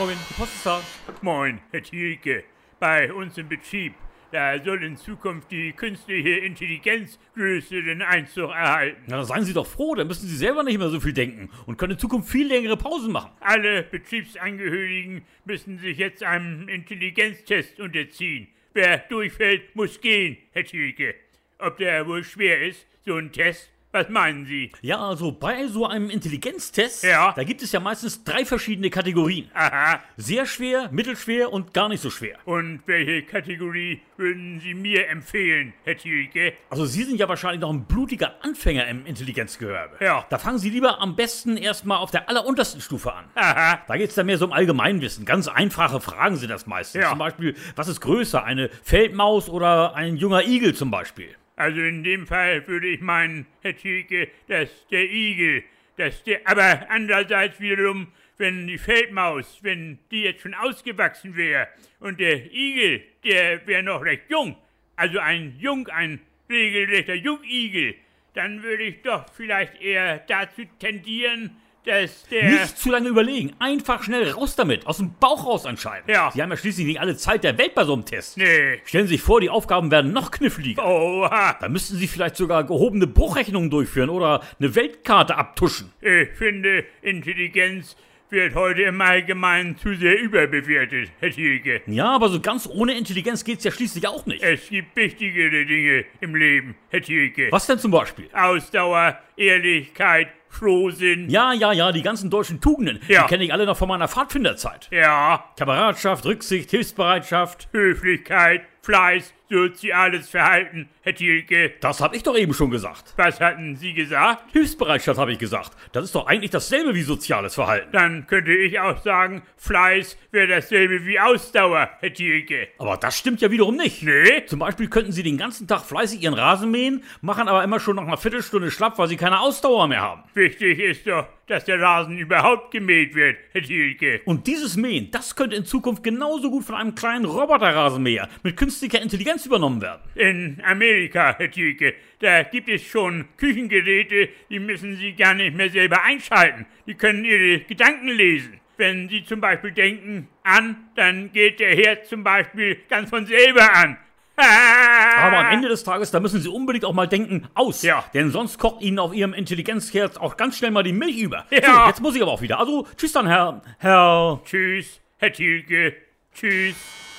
Morgen, die Post ist da. Moin, Herr Thielke. Bei uns im Betrieb, da soll in Zukunft die künstliche Intelligenz größeren Einzug erhalten. Na, seien Sie doch froh, dann müssen Sie selber nicht mehr so viel denken und können in Zukunft viel längere Pausen machen. Alle Betriebsangehörigen müssen sich jetzt einem Intelligenztest unterziehen. Wer durchfällt, muss gehen, Herr Thielke. Ob der wohl schwer ist, so ein Test? Was meinen Sie? Ja, also bei so einem Intelligenztest, Ja. da gibt es ja meistens drei verschiedene Kategorien. Aha. Sehr schwer, mittelschwer und gar nicht so schwer. Und welche Kategorie würden Sie mir empfehlen, Herr Thielke? Also Sie sind ja wahrscheinlich noch ein blutiger Anfänger im Intelligenzgehörbe. Ja. Da fangen Sie lieber am besten erstmal auf der alleruntersten Stufe an. Aha. Da geht es dann mehr so um Allgemeinwissen. Ganz einfache Fragen sind das meistens. Ja. Zum Beispiel, was ist größer, eine Feldmaus oder ein junger Igel zum Beispiel? Also in dem Fall würde ich meinen, Herr Thielke, dass der Igel, dass der, aber andererseits wiederum, wenn die Feldmaus, wenn die jetzt schon ausgewachsen wäre und der Igel, der wäre noch recht jung, also ein Jung, ein regelrechter Jungigel, dann würde ich doch vielleicht eher dazu tendieren, dass der... Nicht zu lange überlegen. Einfach schnell raus damit. Aus dem Bauch raus entscheiden. Ja. Sie haben ja schließlich nicht alle Zeit der Welt bei so einem Test. Nee. Stellen Sie sich vor, die Aufgaben werden noch kniffliger. Oha. Da müssten Sie vielleicht sogar gehobene Bruchrechnungen durchführen oder eine Weltkarte abtuschen. Ich finde, Intelligenz wird heute im Allgemeinen zu sehr überbewertet, Herr Thielke. Ja, aber so ganz ohne Intelligenz geht's ja schließlich auch nicht. Es gibt wichtigere Dinge im Leben, Herr Thielke. Was denn zum Beispiel? Ausdauer, Ehrlichkeit, Frohsinn. Ja, ja, ja, die ganzen deutschen Tugenden. Ja. Die kenne ich alle noch von meiner Pfadfinderzeit. Ja, Kameradschaft, Rücksicht, Hilfsbereitschaft. Höflichkeit, Fleiß, soziales Verhalten, Herr Thielke. Das habe ich doch eben schon gesagt. Was hatten Sie gesagt? Hilfsbereitschaft habe ich gesagt. Das ist doch eigentlich dasselbe wie soziales Verhalten. Dann könnte ich auch sagen, Fleiß wäre dasselbe wie Ausdauer, Herr Thielke. Aber das stimmt ja wiederum nicht. Nee? Zum Beispiel könnten Sie den ganzen Tag fleißig Ihren Rasen mähen, machen aber immer schon nach einer Viertelstunde schlapp, weil Sie keine Ausdauer mehr haben. Wichtig ist doch, dass der Rasen überhaupt gemäht wird, Herr Thielke. Und dieses Mähen, das könnte in Zukunft genauso gut von einem kleinen Roboterrasenmäher mit künstlicher Intelligenz übernommen werden. In Amerika, Herr Thielke, da gibt es schon Küchengeräte, die müssen Sie gar nicht mehr selber einschalten. Die können Ihre Gedanken lesen. Wenn Sie zum Beispiel denken an, dann geht der Herd zum Beispiel ganz von selber an. Aber am Ende des Tages, da müssen Sie unbedingt auch mal denken, aus. Ja. Denn sonst kocht Ihnen auf Ihrem Intelligenzherz auch ganz schnell mal die Milch über. Ja. So, jetzt muss ich aber auch wieder. Also, tschüss dann, Herr, Herr... Tschüss, Herr Thielke. Tschüss.